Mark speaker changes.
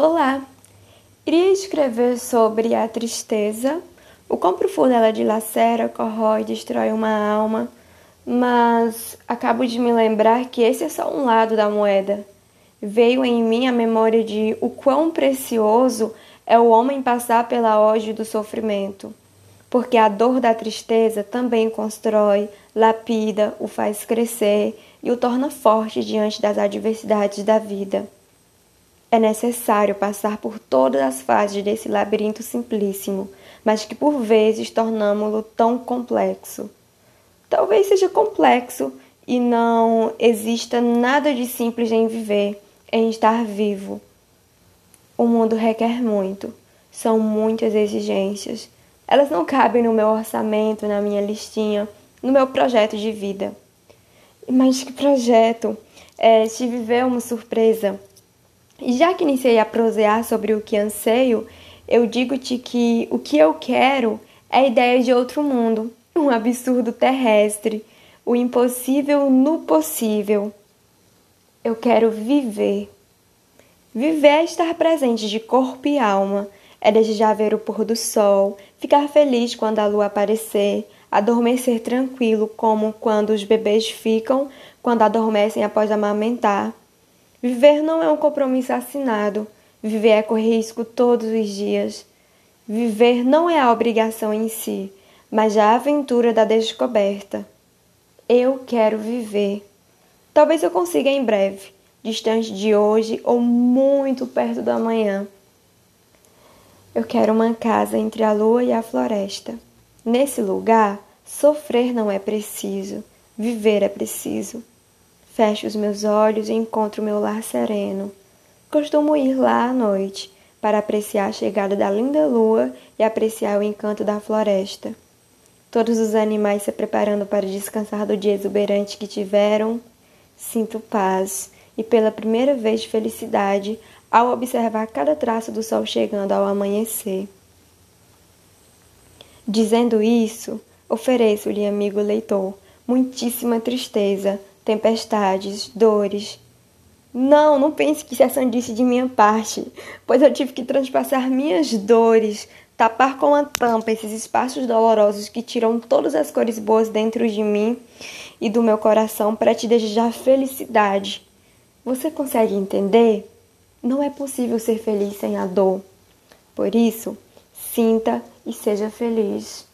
Speaker 1: Olá! Iria escrever sobre a tristeza, o quão profundo ela dilacera, corrói, destrói uma alma, mas acabo de me lembrar que esse é só um lado da moeda. Veio em mim a memória de o quão precioso é o homem passar pela ódio do sofrimento, porque a dor da tristeza também constrói, lapida, o faz crescer e o torna forte diante das adversidades da vida. É necessário passar por todas as fases desse labirinto simplíssimo, mas que por vezes tornamo-lo tão complexo. Talvez seja complexo e não exista nada de simples em viver, em estar vivo. O mundo requer muito, são muitas exigências. Elas não cabem no meu orçamento, na minha listinha, no meu projeto de vida. Mas que projeto! É, viver uma surpresa e já que iniciei a prosear sobre o que anseio, eu digo-te que o que eu quero é a ideia de outro mundo, um absurdo terrestre, o impossível no possível. Eu quero viver. Viver é estar presente de corpo e alma, é desejar ver o pôr do sol, ficar feliz quando a lua aparecer, adormecer tranquilo, como quando os bebês ficam quando adormecem após amamentar. Viver não é um compromisso assinado. Viver é correr risco todos os dias. Viver não é a obrigação em si, mas a aventura da descoberta. Eu quero viver. Talvez eu consiga em breve, distante de hoje ou muito perto do amanhã. Eu quero uma casa entre a lua e a floresta. Nesse lugar, sofrer não é preciso, viver é preciso. Fecho os meus olhos e encontro meu lar sereno. Costumo ir lá à noite para apreciar a chegada da linda lua e apreciar o encanto da floresta. Todos os animais se preparando para descansar do dia exuberante que tiveram. Sinto paz e pela primeira vez felicidade ao observar cada traço do sol chegando ao amanhecer. Dizendo isso, ofereço-lhe, amigo leitor, muitíssima tristeza tempestades, dores. Não, não pense que isso é sandice de minha parte, pois eu tive que transpassar minhas dores, tapar com a tampa esses espaços dolorosos que tiram todas as cores boas dentro de mim e do meu coração para te desejar felicidade. Você consegue entender? Não é possível ser feliz sem a dor. Por isso, sinta e seja feliz.